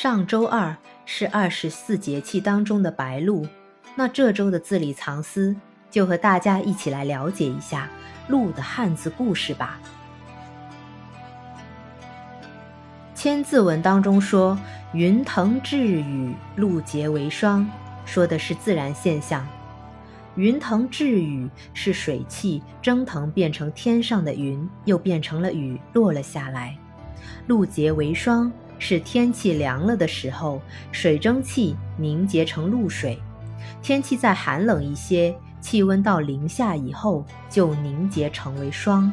上周二是二十四节气当中的白露，那这周的字里藏丝，就和大家一起来了解一下露的汉字故事吧。《千字文》当中说：“云腾致雨，露结为霜”，说的是自然现象。云腾致雨是水汽蒸腾变成天上的云，又变成了雨落了下来。露结为霜是天气凉了的时候，水蒸气凝结成露水。天气再寒冷一些，气温到零下以后，就凝结成为霜。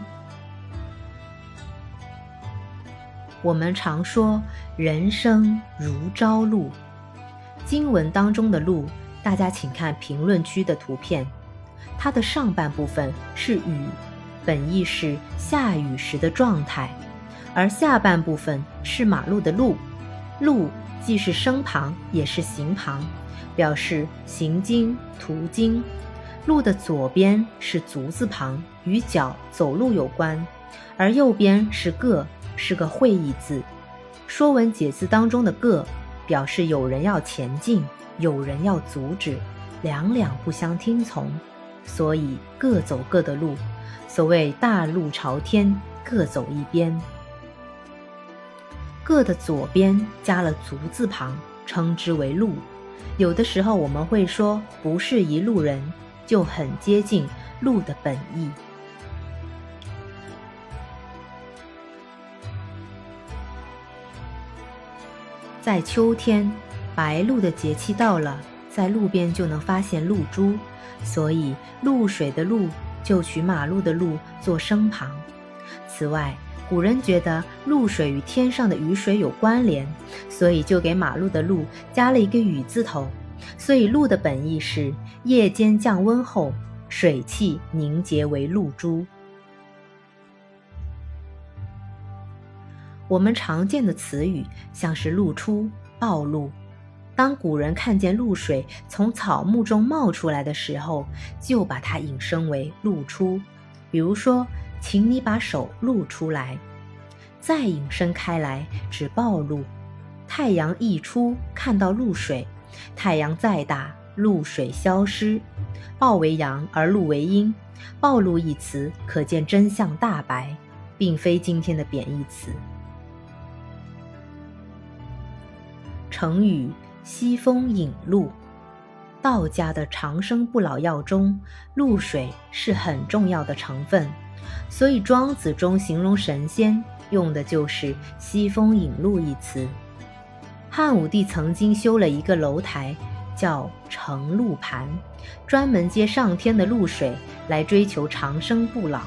我们常说“人生如朝露”，经文当中的“露”，大家请看评论区的图片，它的上半部分是雨，本意是下雨时的状态，而下半部分是马路的路，路既是声旁也是形旁，表示行经、途经。路的左边是足字旁，与脚走路有关，而右边是个。是个会意字，《说文解字》当中的“个”表示有人要前进，有人要阻止，两两不相听从，所以各走各的路。所谓“大路朝天，各走一边”。各的左边加了足字旁，称之为路。有的时候我们会说不是一路人，就很接近路的本意。在秋天，白露的节气到了，在路边就能发现露珠，所以露水的露就取马路的路做声旁。此外，古人觉得露水与天上的雨水有关联，所以就给马路的路加了一个雨字头。所以露的本意是夜间降温后，水汽凝结为露珠。我们常见的词语像是露出、暴露。当古人看见露水从草木中冒出来的时候，就把它引申为露出。比如说，请你把手露出来。再引申开来，指暴露。太阳一出，看到露水；太阳再大，露水消失。暴为阳而露为阴，暴露一词可见真相大白，并非今天的贬义词。成语“西风引露”，道家的长生不老药中，露水是很重要的成分，所以庄子中形容神仙用的就是“西风引露”一词。汉武帝曾经修了一个楼台，叫承露盘，专门接上天的露水来追求长生不老。《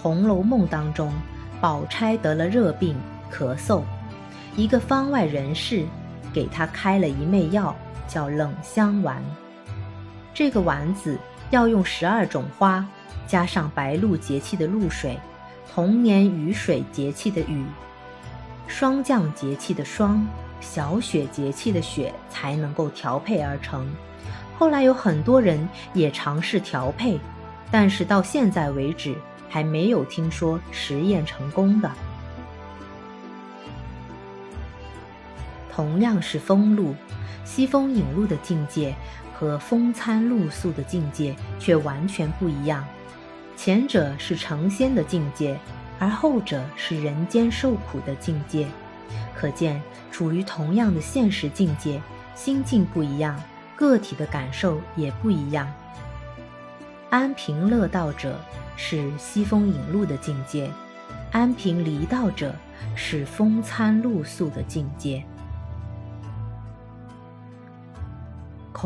红楼梦》当中，宝钗得了热病。咳嗽，一个方外人士给她开了一味药，叫冷香丸。这个丸子要用十二种花，加上白露节气的露水，同年雨水节气的雨，霜降节气的霜，小雪节气的雪，才能够调配而成。后来有很多人也尝试调配，但是到现在为止还没有听说实验成功的。同样是风露，西风引露的境界和风餐露宿的境界却完全不一样。前者是成仙的境界，而后者是人间受苦的境界。可见，处于同样的现实境界，心境不一样，个体的感受也不一样。安贫乐道者是西风引露的境界，安贫离道者是风餐露宿的境界。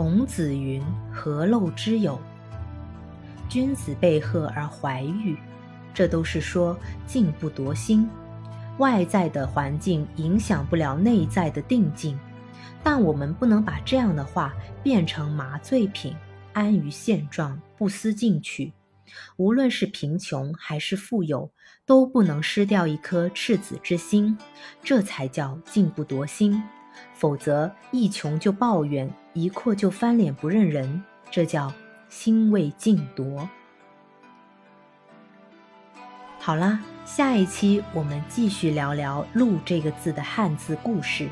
孔子云：“何陋之有？君子被鹤而怀玉。”这都是说静不夺心，外在的环境影响不了内在的定境。但我们不能把这样的话变成麻醉品，安于现状，不思进取。无论是贫穷还是富有，都不能失掉一颗赤子之心，这才叫静不夺心。否则，一穷就抱怨，一阔就翻脸不认人，这叫心未尽夺。好啦，下一期我们继续聊聊“路”这个字的汉字故事。